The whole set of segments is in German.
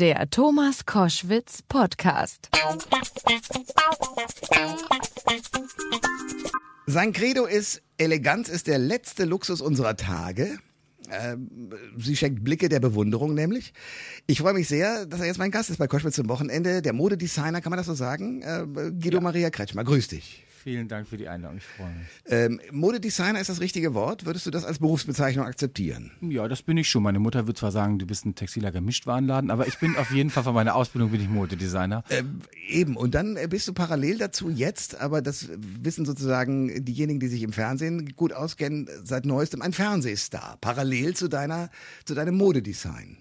Der Thomas Koschwitz Podcast. Sein Credo ist, Eleganz ist der letzte Luxus unserer Tage. Ähm, sie schenkt Blicke der Bewunderung nämlich. Ich freue mich sehr, dass er jetzt mein Gast ist bei Koschwitz zum Wochenende. Der Modedesigner, kann man das so sagen? Äh, Guido ja. Maria Kretschmer, grüß dich. Vielen Dank für die Einladung, ich freue mich. Ähm, Modedesigner ist das richtige Wort. Würdest du das als Berufsbezeichnung akzeptieren? Ja, das bin ich schon. Meine Mutter wird zwar sagen, du bist ein textiler Gemischtwarenladen, aber ich bin auf jeden Fall von meiner Ausbildung bin ich Modedesigner. Ähm, eben, und dann bist du parallel dazu jetzt, aber das wissen sozusagen diejenigen, die sich im Fernsehen gut auskennen, seit neuestem ein Fernsehstar. Parallel zu deiner, zu deinem Modedesign.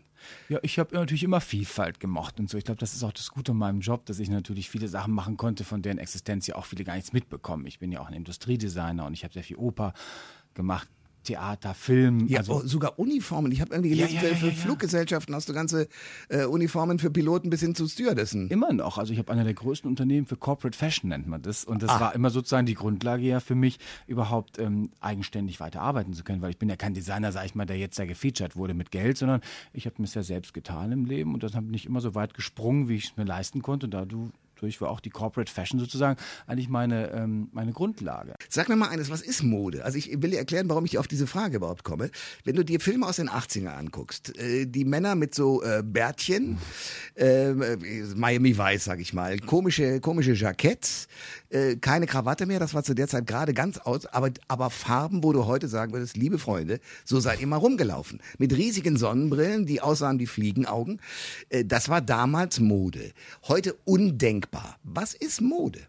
Ja, ich habe natürlich immer Vielfalt gemocht und so. Ich glaube, das ist auch das Gute an meinem Job, dass ich natürlich viele Sachen machen konnte, von deren Existenz ja auch viele gar nichts mitbekommen. Ich bin ja auch ein Industriedesigner und ich habe sehr viel Oper gemacht, Theater, Film. Ja, also, oh, sogar Uniformen. Ich habe irgendwie gelesen, ja, ja, für Fluggesellschaften hast du ganze äh, Uniformen für Piloten bis hin zu Stewardessen. Immer noch. Also ich habe einer der größten Unternehmen für Corporate Fashion nennt man das. Und das Ach. war immer sozusagen die Grundlage ja für mich, überhaupt ähm, eigenständig weiter arbeiten zu können. Weil ich bin ja kein Designer, sag ich mal, der jetzt da gefeatured wurde mit Geld, sondern ich habe mir es ja selbst getan im Leben und das habe nicht immer so weit gesprungen, wie ich es mir leisten konnte. Und da du durch war auch die Corporate Fashion sozusagen eigentlich meine, ähm, meine Grundlage. Sag mir mal eines, was ist Mode? Also ich will dir erklären, warum ich auf diese Frage überhaupt komme. Wenn du dir Filme aus den 80er anguckst, äh, die Männer mit so äh, Bärtchen, äh, Miami Weiß, sag ich mal, komische, komische Jacketts, äh, keine Krawatte mehr, das war zu der Zeit gerade ganz aus, aber, aber Farben, wo du heute sagen würdest, liebe Freunde, so seid ihr mal rumgelaufen. Mit riesigen Sonnenbrillen, die aussahen wie Fliegenaugen. Äh, das war damals Mode. Heute undenkbar. Was ist Mode?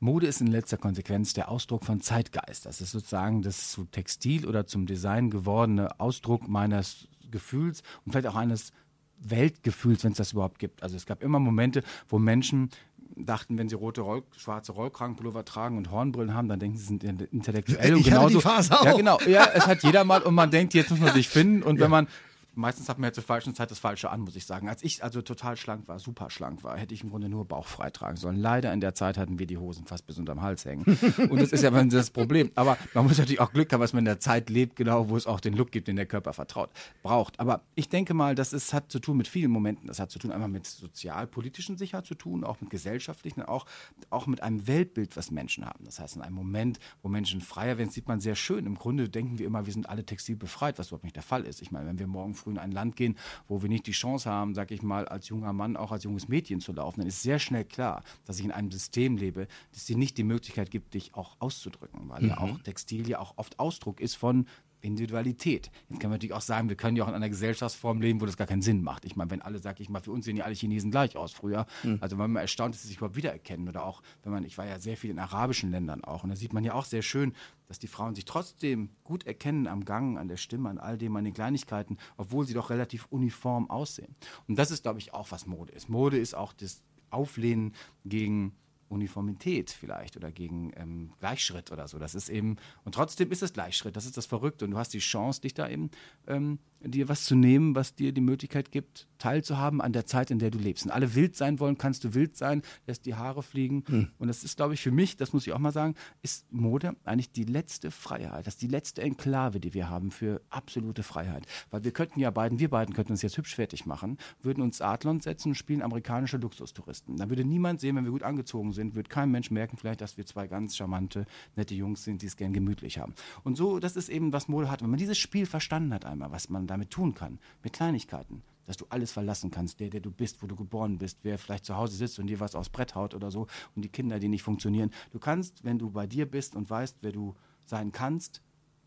Mode ist in letzter Konsequenz der Ausdruck von Zeitgeist. Das ist sozusagen das zu Textil oder zum Design gewordene Ausdruck meines Gefühls und vielleicht auch eines Weltgefühls, wenn es das überhaupt gibt. Also es gab immer Momente, wo Menschen dachten, wenn sie rote, Roll, schwarze Rollkragenpullover tragen und Hornbrillen haben, dann denken sie, sie sind intellektuell. Und ich genauso, die Phase auch. Ja, genau. Ja, es hat jeder mal und man denkt, jetzt muss man sich finden. Und ja. wenn man meistens hat man ja zur falschen Zeit das Falsche an, muss ich sagen. Als ich also total schlank war, super schlank war, hätte ich im Grunde nur bauchfrei tragen sollen. Leider in der Zeit hatten wir die Hosen fast bis unterm Hals hängen. Und das ist ja das Problem. Aber man muss natürlich auch Glück haben, dass man in der Zeit lebt, genau, wo es auch den Look gibt, den der Körper vertraut, braucht. Aber ich denke mal, das ist, hat zu tun mit vielen Momenten. Das hat zu tun einmal mit sozialpolitischen Sicherheit zu tun, auch mit gesellschaftlichen, auch, auch mit einem Weltbild, was Menschen haben. Das heißt, in einem Moment, wo Menschen freier werden, sieht man sehr schön. Im Grunde denken wir immer, wir sind alle textilbefreit, was überhaupt nicht der Fall ist. Ich meine, wenn wir morgen früh in ein Land gehen, wo wir nicht die Chance haben, sag ich mal, als junger Mann auch als junges Mädchen zu laufen, dann ist sehr schnell klar, dass ich in einem System lebe, das dir nicht die Möglichkeit gibt, dich auch auszudrücken, weil mhm. ja auch Textil ja auch oft Ausdruck ist von Individualität. Jetzt kann man natürlich auch sagen, wir können ja auch in einer Gesellschaftsform leben, wo das gar keinen Sinn macht. Ich meine, wenn alle, sag ich mal, für uns sehen ja alle Chinesen gleich aus früher. Mhm. Also wenn man erstaunt ist, dass sie sich überhaupt wiedererkennen. Oder auch, wenn man, ich war ja sehr viel in arabischen Ländern auch. Und da sieht man ja auch sehr schön, dass die Frauen sich trotzdem gut erkennen am Gang, an der Stimme, an all dem, an den Kleinigkeiten, obwohl sie doch relativ uniform aussehen. Und das ist, glaube ich, auch was Mode ist. Mode ist auch das Auflehnen gegen Uniformität vielleicht oder gegen ähm, Gleichschritt oder so. Das ist eben, und trotzdem ist es Gleichschritt, das ist das Verrückte. Und du hast die Chance, dich da eben ähm, dir was zu nehmen, was dir die Möglichkeit gibt, teilzuhaben an der Zeit, in der du lebst. Und alle wild sein wollen, kannst du wild sein, lässt die Haare fliegen. Hm. Und das ist, glaube ich, für mich, das muss ich auch mal sagen, ist Mode eigentlich die letzte Freiheit. Das ist die letzte Enklave, die wir haben für absolute Freiheit. Weil wir könnten ja beiden, wir beiden könnten uns jetzt hübsch fertig machen, würden uns Adlon setzen und spielen amerikanische Luxustouristen. Dann würde niemand sehen, wenn wir gut angezogen sind, würde kein Mensch merken vielleicht, dass wir zwei ganz charmante, nette Jungs sind, die es gern gemütlich haben. Und so, das ist eben, was Mode hat. Wenn man dieses Spiel verstanden hat einmal, was man damit tun kann, mit Kleinigkeiten, dass du alles verlassen kannst, der, der du bist, wo du geboren bist, wer vielleicht zu Hause sitzt und dir was aufs Brett haut oder so und die Kinder, die nicht funktionieren. Du kannst, wenn du bei dir bist und weißt, wer du sein kannst,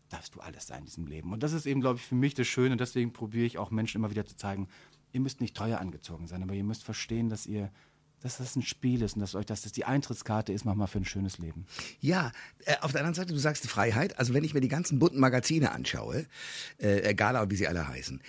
darfst du alles sein in diesem Leben. Und das ist eben, glaube ich, für mich das Schöne. Deswegen probiere ich auch Menschen immer wieder zu zeigen, ihr müsst nicht teuer angezogen sein, aber ihr müsst verstehen, dass ihr dass das ein Spiel ist und dass euch dass das die Eintrittskarte ist nochmal für ein schönes Leben. Ja, äh, auf der anderen Seite, du sagst Freiheit. Also wenn ich mir die ganzen bunten Magazine anschaue, äh, und wie sie alle heißen,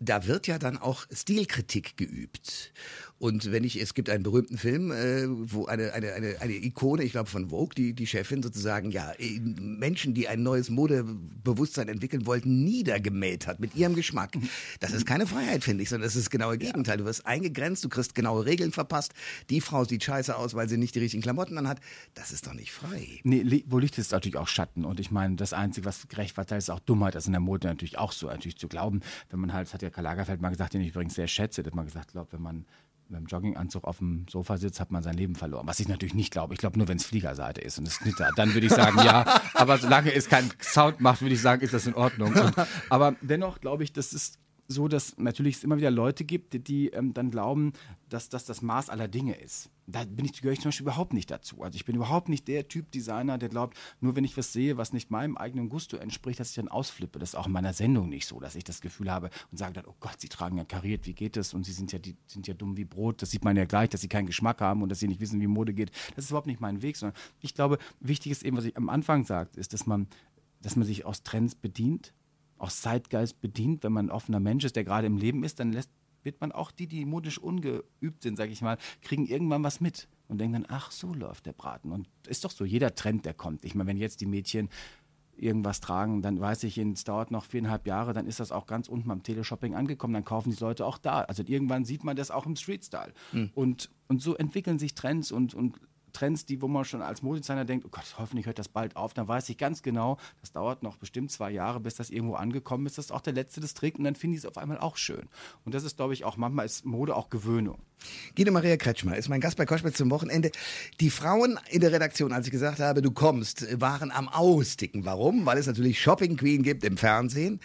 da wird ja dann auch Stilkritik geübt. Und wenn ich, es gibt einen berühmten Film, äh, wo eine, eine, eine, eine Ikone, ich glaube von Vogue, die, die Chefin sozusagen, ja, Menschen, die ein neues Modebewusstsein entwickeln wollten, niedergemäht hat mit ihrem Geschmack. Das ist keine Freiheit, finde ich, sondern das ist das genaue Gegenteil. Du wirst eingegrenzt, du kriegst genaue Regeln verpasst. Die Frau sieht scheiße aus, weil sie nicht die richtigen Klamotten anhat. Das ist doch nicht frei. Nee, wo Licht ist natürlich auch Schatten. Und ich meine, das Einzige, was gerecht war, ist auch Dummheit. Das ist in der Mode natürlich auch so, natürlich zu glauben, wenn man halt, hat ja Karl Lagerfeld mal gesagt, den ich übrigens sehr schätze, der hat mal gesagt, ich glaube, wenn man mit einem Jogginganzug auf dem Sofa sitzt, hat man sein Leben verloren. Was ich natürlich nicht glaube. Ich glaube nur, wenn es Fliegerseite ist und es knittert. Dann würde ich sagen, ja. Aber solange es keinen Sound macht, würde ich sagen, ist das in Ordnung. Und, aber dennoch glaube ich, das ist so, dass natürlich es immer wieder Leute gibt, die, ähm, dann glauben, dass das das Maß aller Dinge ist. Da bin ich, gehöre ich zum Beispiel überhaupt nicht dazu. Also ich bin überhaupt nicht der Typ Designer, der glaubt, nur wenn ich was sehe, was nicht meinem eigenen Gusto entspricht, dass ich dann ausflippe. Das ist auch in meiner Sendung nicht so, dass ich das Gefühl habe und sage dann, oh Gott, sie tragen ja kariert, wie geht das? Und sie sind ja, die, sind ja dumm wie Brot. Das sieht man ja gleich, dass sie keinen Geschmack haben und dass sie nicht wissen, wie Mode geht. Das ist überhaupt nicht mein Weg, sondern ich glaube, wichtig ist eben, was ich am Anfang sagte, ist, dass man, dass man sich aus Trends bedient, aus Zeitgeist bedient. Wenn man ein offener Mensch ist, der gerade im Leben ist, dann lässt, wird man auch die, die modisch ungeübt sind, sage ich mal, kriegen irgendwann was mit und denken dann, ach, so läuft der Braten. Und ist doch so, jeder Trend, der kommt. Ich meine, wenn jetzt die Mädchen irgendwas tragen, dann weiß ich, es dauert noch viereinhalb Jahre, dann ist das auch ganz unten beim Teleshopping angekommen, dann kaufen die Leute auch da. Also irgendwann sieht man das auch im Street-Style. Mhm. Und, und so entwickeln sich Trends und, und Trends, die, wo man schon als Modedesigner denkt, oh Gott, hoffentlich hört das bald auf, dann weiß ich ganz genau, das dauert noch bestimmt zwei Jahre, bis das irgendwo angekommen ist. Das ist auch der letzte, das trägt und dann finde ich es auf einmal auch schön. Und das ist, glaube ich, auch manchmal ist Mode auch Gewöhnung. Guido Maria Kretschmer ist mein Gast bei Koschmitz zum Wochenende. Die Frauen in der Redaktion, als ich gesagt habe, du kommst, waren am Austicken. Warum? Weil es natürlich Shopping Queen gibt im Fernsehen.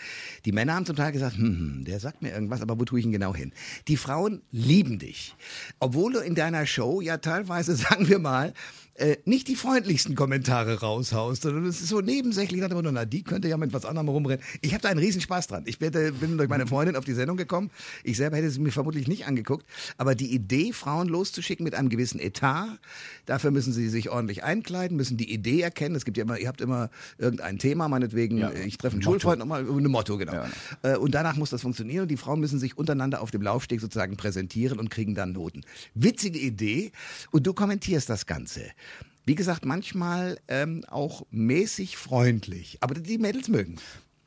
Die Männer haben zum Teil gesagt, hm, hm, der sagt mir irgendwas, aber wo tue ich ihn genau hin? Die Frauen lieben dich. Obwohl du in deiner Show ja teilweise, sagen wir mal äh, nicht die freundlichsten Kommentare raushaust, sondern es ist so nebensächlich, nach dem Motto, na, die könnte ja mit was anderem rumrennen. Ich habe da einen riesen Spaß dran. Ich bin, durch meine Freundin auf die Sendung gekommen. Ich selber hätte sie mir vermutlich nicht angeguckt. Aber die Idee, Frauen loszuschicken mit einem gewissen Etat, dafür müssen sie sich ordentlich einkleiden, müssen die Idee erkennen. Es gibt ja immer, ihr habt immer irgendein Thema, meinetwegen, ja, ich treffe einen Motto. Schulfreund nochmal, ein Motto, genau. Ja, genau. Und danach muss das funktionieren und die Frauen müssen sich untereinander auf dem Laufsteg sozusagen präsentieren und kriegen dann Noten. Witzige Idee und du kommentierst das Ganze. Wie gesagt, manchmal ähm, auch mäßig freundlich. Aber die Mädels mögen.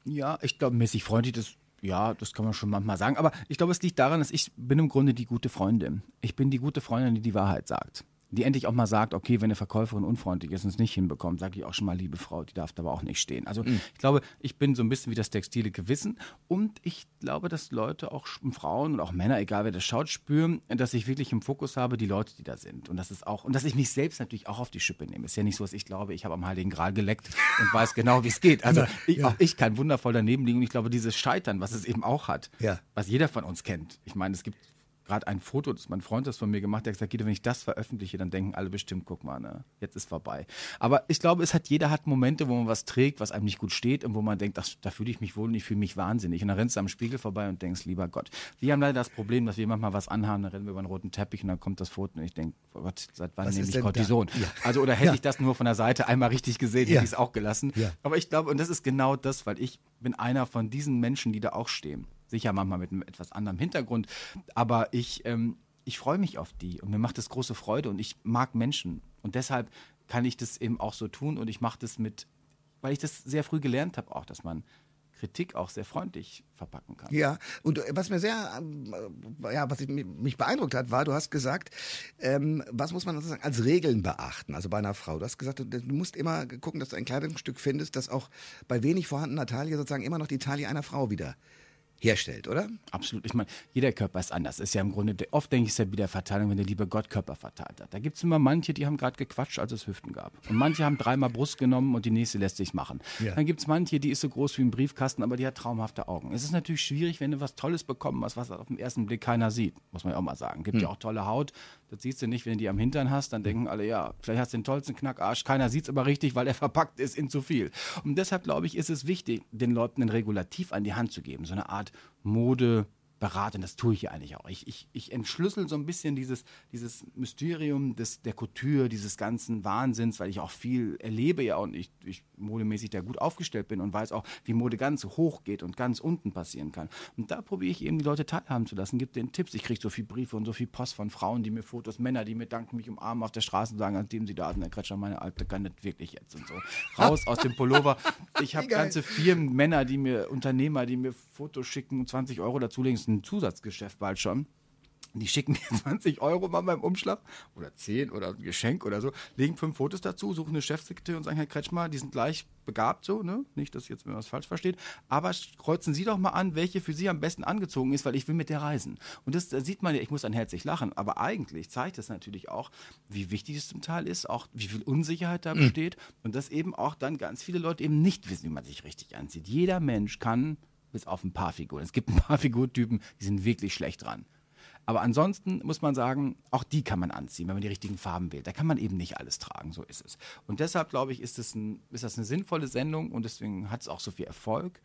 Ja, ich glaube, mäßig freundlich, das ja, das kann man schon manchmal sagen. Aber ich glaube, es liegt daran, dass ich bin im Grunde die gute Freundin. Ich bin die gute Freundin, die die Wahrheit sagt die endlich auch mal sagt, okay, wenn eine Verkäuferin unfreundlich ist und es nicht hinbekommt, sage ich auch schon mal, liebe Frau, die darf da aber auch nicht stehen. Also mhm. ich glaube, ich bin so ein bisschen wie das textile Gewissen und ich glaube, dass Leute, auch Frauen und auch Männer, egal wer das schaut, spüren, dass ich wirklich im Fokus habe, die Leute, die da sind. Und das ist auch, und dass ich mich selbst natürlich auch auf die Schippe nehme. Ist ja nicht so, dass ich glaube, ich habe am Heiligen Gral geleckt und weiß genau, wie es geht. Also ja, ich, ja. auch ich kann wundervoll daneben liegen und ich glaube, dieses Scheitern, was es eben auch hat, ja. was jeder von uns kennt. Ich meine, es gibt gerade ein Foto, das mein Freund das von mir gemacht, der hat gesagt, Guido, wenn ich das veröffentliche, dann denken alle bestimmt, guck mal, ne, jetzt ist vorbei. Aber ich glaube, es hat, jeder hat Momente, wo man was trägt, was einem nicht gut steht und wo man denkt, ach, da fühle ich mich wohl und ich fühle mich wahnsinnig. Und dann rennst du am Spiegel vorbei und denkst, lieber Gott. Wir haben leider das Problem, dass wir manchmal was anhaben, dann rennen wir über einen roten Teppich und dann kommt das Foto und ich denke, oh Gott, seit wann was nehme ich Cortison? Ja. Also, oder hätte ja. ich das nur von der Seite einmal richtig gesehen, hätte ich es auch gelassen. Aber ich glaube, und das ist genau das, weil ich bin einer von diesen Menschen, die da auch stehen. Sicher manchmal mit einem etwas anderem Hintergrund, aber ich, ähm, ich freue mich auf die und mir macht das große Freude und ich mag Menschen. Und deshalb kann ich das eben auch so tun und ich mache das mit, weil ich das sehr früh gelernt habe, auch, dass man Kritik auch sehr freundlich verpacken kann. Ja, und was mir sehr, äh, ja, was mich beeindruckt hat, war, du hast gesagt, ähm, was muss man sozusagen als Regeln beachten, also bei einer Frau. Du hast gesagt, du, du, musst immer gucken, dass du ein Kleidungsstück findest, das auch bei wenig vorhandener Taille sozusagen immer noch die Taille einer Frau wieder herstellt, oder? Absolut. Ich meine, jeder Körper ist anders. Ist ja im Grunde, oft denke ich, ist ja wieder Verteilung, wenn der liebe Gott Körper verteilt hat. Da gibt es immer manche, die haben gerade gequatscht, als es Hüften gab. Und manche haben dreimal Brust genommen und die nächste lässt sich machen. Ja. Dann gibt es manche, die ist so groß wie ein Briefkasten, aber die hat traumhafte Augen. Es ist natürlich schwierig, wenn du was Tolles bekommen hast, was auf den ersten Blick keiner sieht, muss man ja auch mal sagen. Gibt hm. ja auch tolle Haut, das siehst du nicht, wenn du die am Hintern hast, dann denken alle, ja, vielleicht hast du den tollsten Knackarsch. Keiner sieht es aber richtig, weil er verpackt ist in zu viel. Und deshalb, glaube ich, ist es wichtig, den Leuten ein Regulativ an die Hand zu geben. So eine Art Mode, beraten. Das tue ich ja eigentlich auch. Ich, ich, ich entschlüssel so ein bisschen dieses, dieses Mysterium des, der Couture, dieses ganzen Wahnsinns, weil ich auch viel erlebe ja und ich, ich modemäßig da gut aufgestellt bin und weiß auch, wie Mode ganz hoch geht und ganz unten passieren kann. Und da probiere ich eben die Leute teilhaben zu lassen, gibt den Tipps. Ich kriege so viele Briefe und so viel Post von Frauen, die mir Fotos, Männer, die mir danken, mich umarmen auf der Straße und sagen, an dem sie da sind, der Kretscher, meine Alte, kann das wirklich jetzt und so. Raus aus dem Pullover. Ich habe ganze Firmen, Männer, die mir, Unternehmer, die mir Fotos schicken und 20 Euro dazulegen ein Zusatzgeschäft bald schon. Die schicken mir 20 Euro mal beim Umschlag oder 10 oder ein Geschenk oder so, legen fünf Fotos dazu, suchen eine Chefsekretärin und sagen, Herr Kretschmer, die sind gleich begabt so, ne? Nicht, dass jetzt mir was falsch versteht, aber kreuzen Sie doch mal an, welche für Sie am besten angezogen ist, weil ich will mit der reisen. Und das da sieht man ja, ich muss dann herzlich lachen, aber eigentlich zeigt es natürlich auch, wie wichtig es zum Teil ist, auch wie viel Unsicherheit da besteht und dass eben auch dann ganz viele Leute eben nicht wissen, wie man sich richtig anzieht. Jeder Mensch kann bis auf ein paar Figuren. Es gibt ein paar Figurtypen, die sind wirklich schlecht dran. Aber ansonsten muss man sagen, auch die kann man anziehen, wenn man die richtigen Farben wählt. Da kann man eben nicht alles tragen, so ist es. Und deshalb glaube ich, ist, es ein, ist das eine sinnvolle Sendung und deswegen hat es auch so viel Erfolg.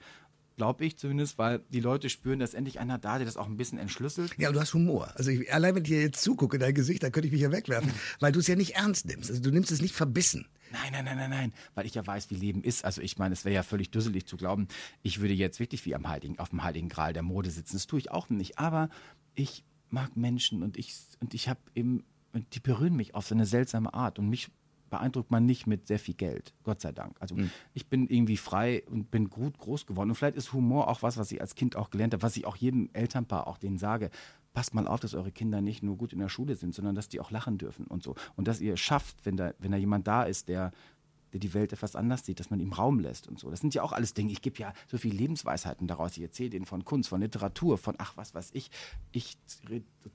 Glaube ich zumindest, weil die Leute spüren, dass endlich einer da, der das auch ein bisschen entschlüsselt. Ja, und du hast Humor. Also ich, allein wenn ich dir jetzt zugucke, dein Gesicht, dann könnte ich mich ja wegwerfen, weil du es ja nicht ernst nimmst. Also du nimmst es nicht verbissen. Nein, nein, nein, nein, nein, weil ich ja weiß, wie Leben ist. Also ich meine, es wäre ja völlig dusselig zu glauben, ich würde jetzt wirklich wie am Heiligen, auf dem Heiligen Gral der Mode sitzen. Das tue ich auch nicht. Aber ich mag Menschen und ich, und ich habe eben, und die berühren mich auf so eine seltsame Art und mich beeindruckt man nicht mit sehr viel Geld, Gott sei Dank. Also ich bin irgendwie frei und bin gut groß geworden. Und vielleicht ist Humor auch was, was ich als Kind auch gelernt habe, was ich auch jedem Elternpaar auch denen sage. Passt mal auf, dass eure Kinder nicht nur gut in der Schule sind, sondern dass die auch lachen dürfen und so. Und dass ihr schafft, wenn da, wenn da jemand da ist, der, der die Welt etwas anders sieht, dass man ihm Raum lässt und so. Das sind ja auch alles Dinge. Ich gebe ja so viele Lebensweisheiten daraus. Ich erzähle denen von Kunst, von Literatur, von ach, was weiß ich. Ich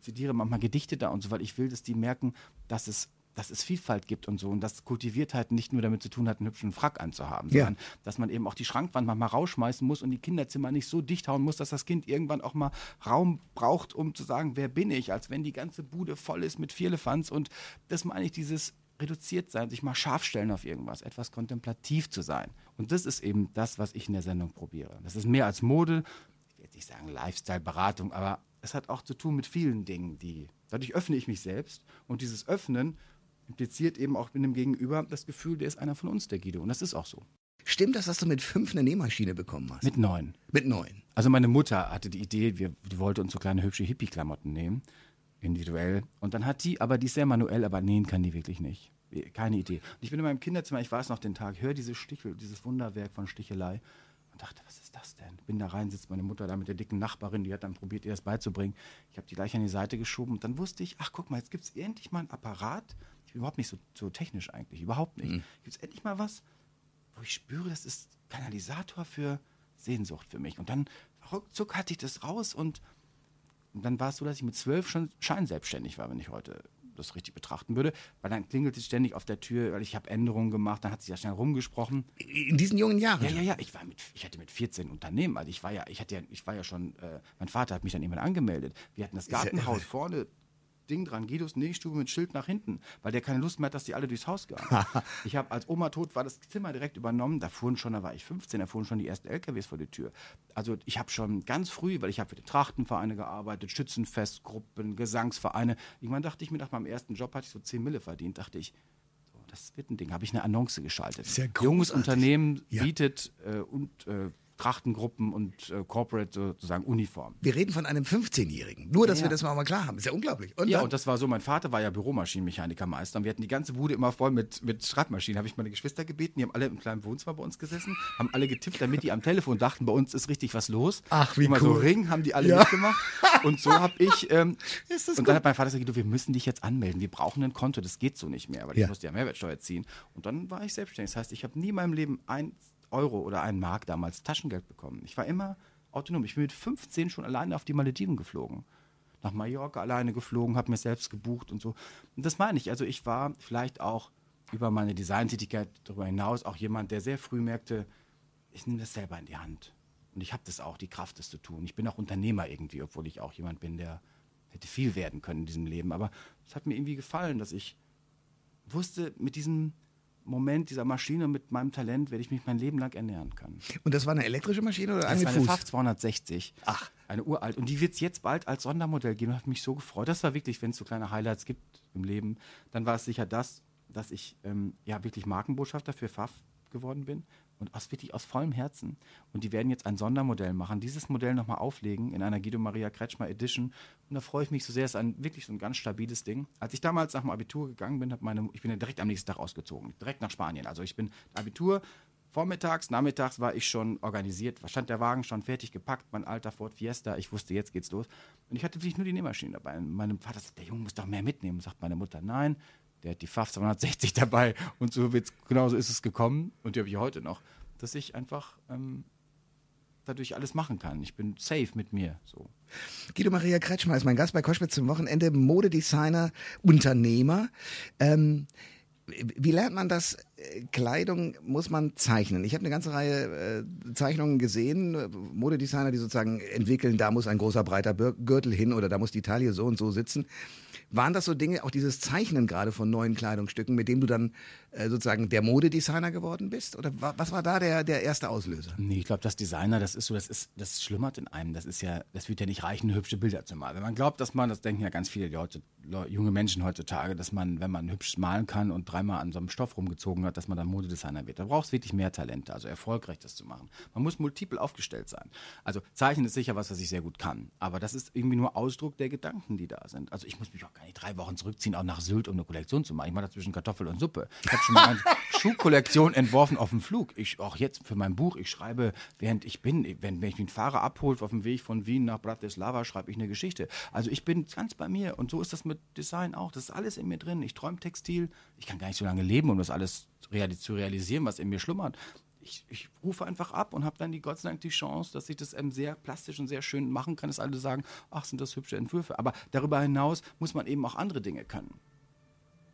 zitiere manchmal Gedichte da und so, weil ich will, dass die merken, dass es dass es Vielfalt gibt und so. Und das kultiviert halt nicht nur damit zu tun hat, einen hübschen Frack anzuhaben, Ja. sondern dass man eben auch die Schrankwand manchmal rausschmeißen muss und die Kinderzimmer nicht so dicht hauen muss, dass das Kind irgendwann auch mal Raum braucht, um zu sagen, wer bin ich, als wenn die ganze Bude voll ist mit Vierlefanz. Und das meine ich, dieses reduziert sein, sich mal scharf stellen auf irgendwas, etwas kontemplativ zu sein. Und das ist eben das, was ich in der Sendung probiere. Das ist mehr als Mode, ich will jetzt nicht sagen Lifestyle-Beratung, aber es hat auch zu tun mit vielen Dingen, die. Dadurch öffne ich mich selbst und dieses Öffnen impliziert eben auch mit dem Gegenüber das Gefühl, der ist einer von uns, der Guido. Und das ist auch so. Stimmt das, dass du mit fünf eine Nähmaschine bekommen hast? Mit neun. Mit neun. Also meine Mutter hatte die Idee, wir, die wollte uns so kleine hübsche Hippie-Klamotten nehmen, individuell. Und dann hat die, aber die ist sehr manuell, aber nähen kann die wirklich nicht. Keine Idee. Und ich bin in meinem Kinderzimmer, ich weiß noch den Tag, höre dieses Stichel, dieses Wunderwerk von Stichelei und dachte, was ist das denn? Bin da rein, sitzt meine Mutter da mit der dicken Nachbarin, die hat dann probiert, ihr das beizubringen. Ich habe die gleich an die Seite geschoben und dann wusste ich, ach guck mal, jetzt gibt es endlich mal einen Apparat. Ich bin überhaupt nicht so, so technisch eigentlich, überhaupt nicht. Gibt es endlich mal was, wo ich spüre, das ist Kanalisator für Sehnsucht für mich. Und dann ruckzuck hatte ich das raus und, und dann war es so, dass ich mit zwölf schon scheinselbstständig war, wenn ich heute das richtig betrachten würde, weil dann klingelt es ständig auf der Tür, weil ich habe Änderungen gemacht, dann hat sich ja schnell rumgesprochen. In diesen jungen Jahren. Ja, ja, ja, ich war mit, ich hatte mit 14 Unternehmen, also ich war ja, ich hatte ja, ich war ja schon, äh, mein Vater hat mich dann irgendwann angemeldet. Wir hatten das Gartenhaus vorne, Ding dran, Guidos Nähstube mit Schild nach hinten, weil der keine Lust mehr hat, dass die alle durchs Haus gehen. ich habe, als Oma tot war, das Zimmer direkt übernommen, da fuhren schon, da war ich 15, da fuhren schon die ersten LKWs vor die Tür. Also ich habe schon ganz früh, weil ich habe für die Trachtenvereine gearbeitet, Schützenfestgruppen, Gesangsvereine. Irgendwann dachte ich mir, nach meinem ersten Job hatte ich so 10 Mille verdient, dachte ich, das wird ein Ding. Habe ich eine Annonce geschaltet. Sehr Junges. Unternehmen Ja. bietet äh, und äh, Trachtengruppen und äh, Corporate sozusagen Uniform. Wir reden von einem 15-Jährigen. Nur, dass Ja, wir das mal, mal klar haben. Ist ja unglaublich. Und Ja, dann? und das war so, mein Vater war ja Büromaschinenmechanikermeister und wir hatten die ganze Bude immer voll mit, mit Schreibmaschinen. Habe ich meine Geschwister gebeten, die haben alle im kleinen Wohnzimmer bei uns gesessen, haben alle getippt, damit die am Telefon dachten, bei uns ist richtig was los. Ach, wie Immer so cool. Ring haben die alle Ja. mitgemacht. Und so habe ich, ähm, Ist das und dann hat mein Vater gesagt, du, wir müssen dich jetzt anmelden, wir brauchen ein Konto, das geht so nicht mehr, weil ich musste ja Mehrwertsteuer ziehen. Und dann war ich selbstständig. Das heißt, ich habe nie in meinem Leben ein Euro oder einen Mark damals Taschengeld bekommen. Ich war immer autonom. Ich bin mit 15 schon alleine auf die Malediven geflogen. Nach Mallorca alleine geflogen, habe mir selbst gebucht und so. Und das meine ich. Also ich war vielleicht auch über meine Designtätigkeit darüber hinaus auch jemand, der sehr früh merkte, ich nehme das selber in die Hand. Und ich habe das auch, die Kraft, das zu tun. Ich bin auch Unternehmer irgendwie, obwohl ich auch jemand bin, der hätte viel werden können in diesem Leben. Aber es hat mir irgendwie gefallen, dass ich wusste, mit diesem Moment, dieser Maschine, mit meinem Talent werde ich mich mein Leben lang ernähren können. Und das war eine elektrische Maschine oder Das eine war eine Fuß? FAF 260. Ach. Eine uralt. Und die wird es jetzt bald als Sondermodell geben. Hat mich so gefreut. Das war wirklich, wenn es so kleine Highlights gibt im Leben, dann war es sicher das, dass ich ähm, ja wirklich Markenbotschafter für FAF geworden bin. Und aus wirklich aus vollem Herzen. Und die werden jetzt ein Sondermodell machen, dieses Modell nochmal auflegen in einer Guido Maria Kretschmer Edition. Und da freue ich mich so sehr. Es ist ein, wirklich so ein ganz stabiles Ding. Als ich damals nach dem Abitur gegangen bin, hab meine, ich bin ja direkt am nächsten Tag ausgezogen. Direkt nach Spanien. Also ich bin Abitur, Vormittags, nachmittags war ich schon organisiert, stand der Wagen schon fertig gepackt, mein alter Ford Fiesta, ich wusste, jetzt geht's los. Und ich hatte wirklich nur die Nähmaschine dabei. Und meinem Vater sagt, der Junge muss doch mehr mitnehmen. Sagt meine Mutter, nein, der hat die FAF 260 dabei. Und so wird's, genauso ist es gekommen und die habe ich heute noch, dass ich einfach ähm, dadurch alles machen kann. Ich bin safe mit mir. So. Guido Maria Kretschmer ist mein Gast bei Koschwitz zum Wochenende, Modedesigner, Unternehmer. Ähm, wie lernt man das? Kleidung muss man zeichnen. Ich habe eine ganze Reihe äh, Zeichnungen gesehen, Modedesigner, die sozusagen entwickeln, da muss ein großer breiter Gürtel hin oder da muss die Taille so und so sitzen. Waren das so Dinge, auch dieses Zeichnen gerade von neuen Kleidungsstücken, mit dem du dann äh, sozusagen der Modedesigner geworden bist? Oder wa was war da der, der erste Auslöser? Nee, ich glaube, das Designer, das ist so, das ist, das schlummert in einem. Das ist ja, das wird ja nicht reichen, hübsche Bilder zu malen. Wenn man glaubt, dass man, das denken ja ganz viele Leute, junge Menschen heutzutage, dass man, wenn man hübsch malen kann und dreimal an so einem Stoff rumgezogen hat, dass man dann Modedesigner wird. Da braucht es wirklich mehr Talente, also erfolgreich das zu machen. Man muss multiple aufgestellt sein. Also Zeichnen ist sicher was, was ich sehr gut kann. Aber das ist irgendwie nur Ausdruck der Gedanken, die da sind. Also ich muss mich auch gar nicht drei Wochen zurückziehen, auch nach Sylt, um eine Kollektion zu machen. Ich mache da zwischen Kartoffel und Suppe. Ich habe schon mal eine Schuhkollektion entworfen auf dem Flug. Ich, auch jetzt für mein Buch, ich schreibe, während ich bin, wenn, wenn ich einen Fahrer abholt auf dem Weg von Wien nach Bratislava, schreibe ich eine Geschichte. Also ich bin ganz bei mir und so ist das mit Design auch. Das ist alles in mir drin. Ich träume Textil. Ich kann gar nicht so lange leben, um das alles zu realisieren, was in mir schlummert ich, ich rufe einfach ab und habe dann die Gott sei Dank die Chance, dass ich das ähm, sehr plastisch und sehr schön machen kann, dass alle sagen, ach, sind das hübsche Entwürfe. Aber darüber hinaus muss man eben auch andere Dinge können.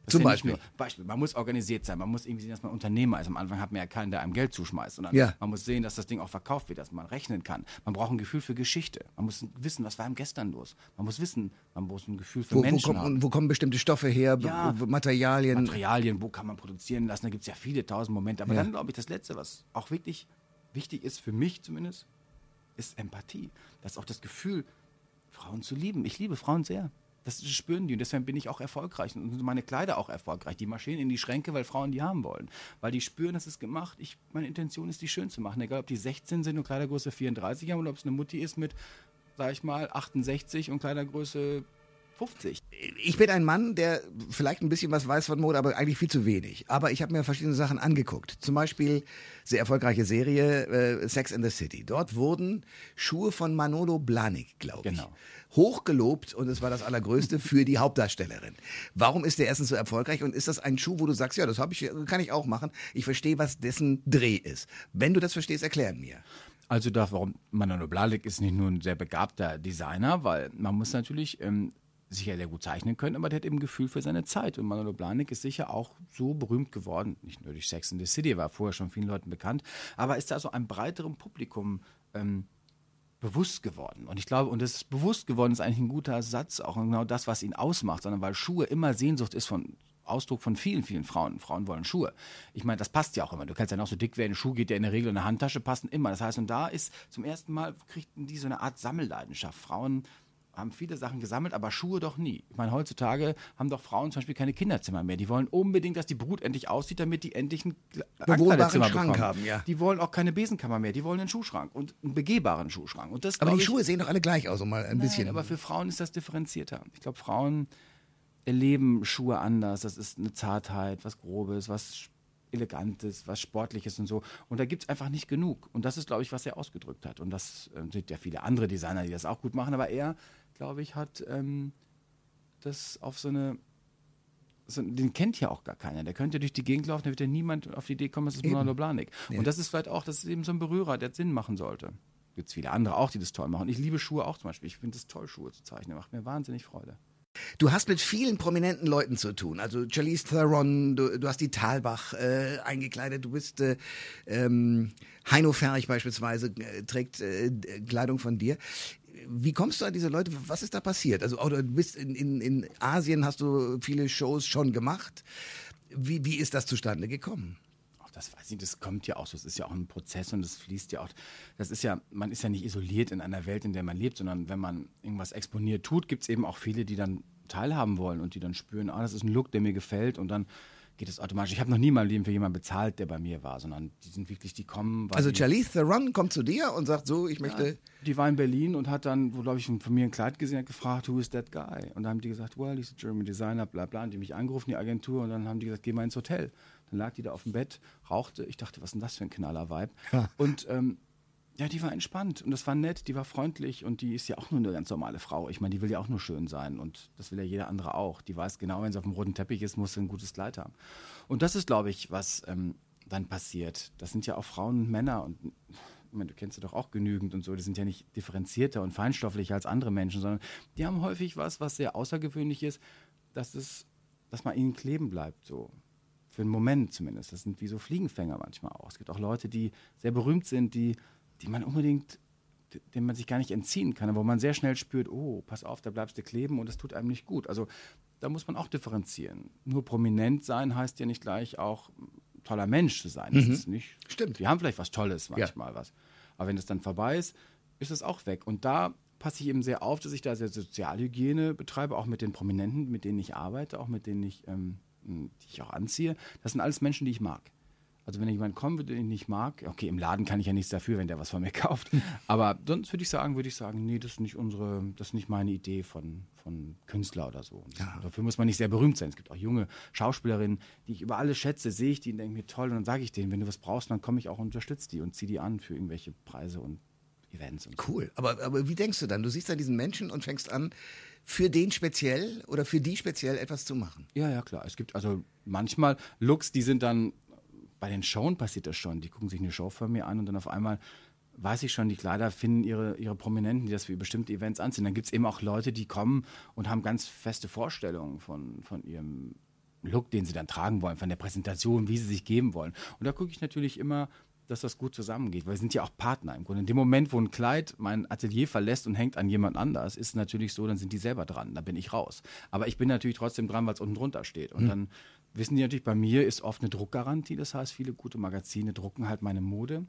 Das Zum Beispiel? Nur, Beispiel, man muss organisiert sein, man muss irgendwie sehen, dass man Unternehmer ist. Am Anfang hat man ja keinen, der einem Geld zuschmeißt, sondern ja. man muss sehen, dass das Ding auch verkauft wird, dass man rechnen kann. Man braucht ein Gefühl für Geschichte. Man muss wissen, was war ihm gestern los. Man muss wissen, man muss ein Gefühl für wo, Menschen wo, kommt, haben. Wo kommen bestimmte Stoffe her, ja, Materialien? Materialien, wo kann man produzieren lassen, da gibt es ja viele tausend Momente. Aber ja. dann glaube ich, das Letzte, was auch wirklich wichtig ist, für mich zumindest, ist Empathie. Das ist auch das Gefühl, Frauen zu lieben. Ich liebe Frauen sehr. Das spüren die und deswegen bin ich auch erfolgreich und meine Kleider auch erfolgreich. Die marschieren in die Schränke, weil Frauen die haben wollen. Weil die spüren, dass es gemacht. Ich, meine Intention ist, die schön zu machen. Egal, ob die 16 sind und Kleidergröße 34 haben oder ob es eine Mutti ist mit, sag ich mal, 68 und Kleidergröße 50. Ich bin ein Mann, der vielleicht ein bisschen was weiß von Mode, aber eigentlich viel zu wenig. Aber ich habe mir verschiedene Sachen angeguckt. Zum Beispiel sehr erfolgreiche Serie äh, Sex in the City. Dort wurden Schuhe von Manolo Blahnik, glaube ich, genau. hochgelobt und es war das Allergrößte für die Hauptdarstellerin. Warum ist der erstens so erfolgreich und ist das ein Schuh, wo du sagst, ja, das ich, kann ich auch machen. Ich verstehe, was dessen Dreh ist. Wenn du das verstehst, erklär mir. Also da, warum Manolo Blahnik ist nicht nur ein sehr begabter Designer, weil man muss natürlich ähm, sicher sehr gut zeichnen können, aber der hat eben Gefühl für seine Zeit. Und Manolo Blahnik ist sicher auch so berühmt geworden, nicht nur durch Sex in the City, war vorher schon vielen Leuten bekannt, aber ist da so einem breiteren Publikum ähm, bewusst geworden. Und ich glaube, und das bewusst geworden ist eigentlich ein guter Satz, auch genau das, was ihn ausmacht, sondern weil Schuhe immer Sehnsucht ist von Ausdruck von vielen, vielen Frauen. Frauen wollen Schuhe. Ich meine, das passt ja auch immer. Du kannst ja noch so dick werden. Schuh geht ja in der Regel in eine Handtasche, passen immer. Das heißt, und da ist zum ersten Mal, kriegten die so eine Art Sammelleidenschaft. Frauen haben viele Sachen gesammelt, aber Schuhe doch nie. Ich meine, heutzutage haben doch Frauen zum Beispiel keine Kinderzimmer mehr. Die wollen unbedingt, dass die Brut endlich aussieht, damit die endlich ein bewohnbaren Schrank bekommen. haben. Ja. Die wollen auch keine Besenkammer mehr. Die wollen einen Schuhschrank und einen begehbaren Schuhschrank. Und das, aber die ich, Schuhe sehen doch alle gleich aus, um mal ein nein, bisschen. Aber für Frauen ist das differenzierter. Ich glaube, Frauen erleben Schuhe anders. Das ist eine Zartheit, was Grobes, was Elegantes, was Sportliches und so. Und da gibt es einfach nicht genug. Und das ist, glaube ich, was er ausgedrückt hat. Und das äh, sind ja viele andere Designer, die das auch gut machen. Aber er glaube ich, hat ähm, das auf so eine. So, den kennt ja auch gar keiner. Der könnte durch die Gegend laufen, da wird ja niemand auf die Idee kommen, es ist Monado Blanik. Ja. Und das ist vielleicht auch, das ist eben so ein Berührer, der Sinn machen sollte. Gibt es viele andere auch, die das toll machen. Ich liebe Schuhe auch zum Beispiel. Ich finde es toll, Schuhe zu zeichnen. Macht mir wahnsinnig Freude. Du hast mit vielen prominenten Leuten zu tun. Also Charlize Theron, du, du hast die Talbach äh, eingekleidet, du bist äh, ähm, Heino Ferch beispielsweise äh, trägt äh, Kleidung von dir wie kommst du an diese Leute? Was ist da passiert? Also, du bist in, in, in Asien, hast du viele Shows schon gemacht. Wie, wie ist das zustande gekommen? das weiß ich, das kommt ja auch so. Es ist ja auch ein Prozess und es fließt ja auch. Das ist ja, man ist ja nicht isoliert in einer Welt, in der man lebt, sondern wenn man irgendwas exponiert tut, gibt es eben auch viele, die dann teilhaben wollen und die dann spüren, ah, das ist ein Look, der mir gefällt und dann geht es automatisch. Ich habe noch nie in meinem Leben für jemanden bezahlt, der bei mir war, sondern die sind wirklich, die kommen. weil Also Charlize Theron kommt zu dir und sagt so, ich möchte. die war in Berlin und hat dann, wo glaube ich, von mir ein Kleid gesehen hat, gefragt, who is that guy? Und dann haben die gesagt, well, he's a German designer, bla bla. Und die haben mich angerufen, die Agentur, und dann haben die gesagt, geh mal ins Hotel. Dann lag die da auf dem Bett, rauchte. Ich dachte, was ist denn das für ein Knaller-Vibe? Und ähm, ja, die war entspannt und das war nett, die war freundlich und die ist ja auch nur eine ganz normale Frau. Ich meine, die will ja auch nur schön sein und das will ja jeder andere auch. Die weiß genau, wenn sie auf dem roten Teppich ist, muss sie ein gutes Kleid haben. Und das ist, glaube ich, was ähm, dann passiert. Das sind ja auch Frauen und Männer und ich meine, du kennst sie doch auch genügend und so. Die sind ja nicht differenzierter und feinstofflicher als andere Menschen, sondern die haben häufig was, was sehr außergewöhnlich ist, dass es, dass man ihnen kleben bleibt, so für einen Moment zumindest. Das sind wie so Fliegenfänger manchmal auch. Es gibt auch Leute, die sehr berühmt sind, die, die man unbedingt, dem man sich gar nicht entziehen kann, aber wo man sehr schnell spürt, oh, pass auf, da bleibst du kleben und das tut einem nicht gut. Also da muss man auch differenzieren. Nur prominent sein heißt ja nicht gleich auch toller Mensch zu sein. Das ist nicht. Stimmt. Die haben vielleicht was Tolles manchmal was. Aber wenn es dann vorbei ist, ist es auch weg. Und da passe ich eben sehr auf, dass ich da sehr Sozialhygiene betreibe, auch mit den Prominenten, mit denen ich arbeite, auch mit denen ich, ähm, die ich auch anziehe. Das sind alles Menschen, die ich mag. Also wenn jemand kommen würde, den ich nicht mag, okay, im Laden kann ich ja nichts dafür, wenn der was von mir kauft. Aber sonst würde ich sagen, würde ich sagen, nee, das ist nicht unsere, das ist nicht meine Idee von, von Künstler oder so. Und Dafür muss man nicht sehr berühmt sein. Es gibt auch junge Schauspielerinnen, die ich über alles schätze, sehe ich die und denke mir, toll, und dann sage ich denen, wenn du was brauchst, dann komme ich auch und unterstütze die und ziehe die an für irgendwelche Preise und Events und so. Cool. Aber, aber wie denkst du dann? Du siehst da diesen Menschen und fängst an, für den speziell oder für die speziell etwas zu machen. Ja, ja, klar. Es gibt also manchmal Looks, die sind dann, bei den Showen passiert das schon. Die gucken sich eine Show von mir an und dann auf einmal weiß ich schon, die Kleider finden ihre, ihre Prominenten, die das für bestimmte Events anziehen. Dann gibt es eben auch Leute, die kommen und haben ganz feste Vorstellungen von, von ihrem Look, den sie dann tragen wollen, von der Präsentation, wie sie sich geben wollen. Und da gucke ich natürlich immer, dass das gut zusammengeht, weil wir sind ja auch Partner im Grunde. In dem Moment, wo ein Kleid mein Atelier verlässt und hängt an jemand anders, ist es natürlich so, dann sind die selber dran, da bin ich raus. Aber ich bin natürlich trotzdem dran, weil es unten drunter steht. Und dann wissen die natürlich, bei mir ist oft eine Druckgarantie, das heißt, viele gute Magazine drucken halt meine Mode.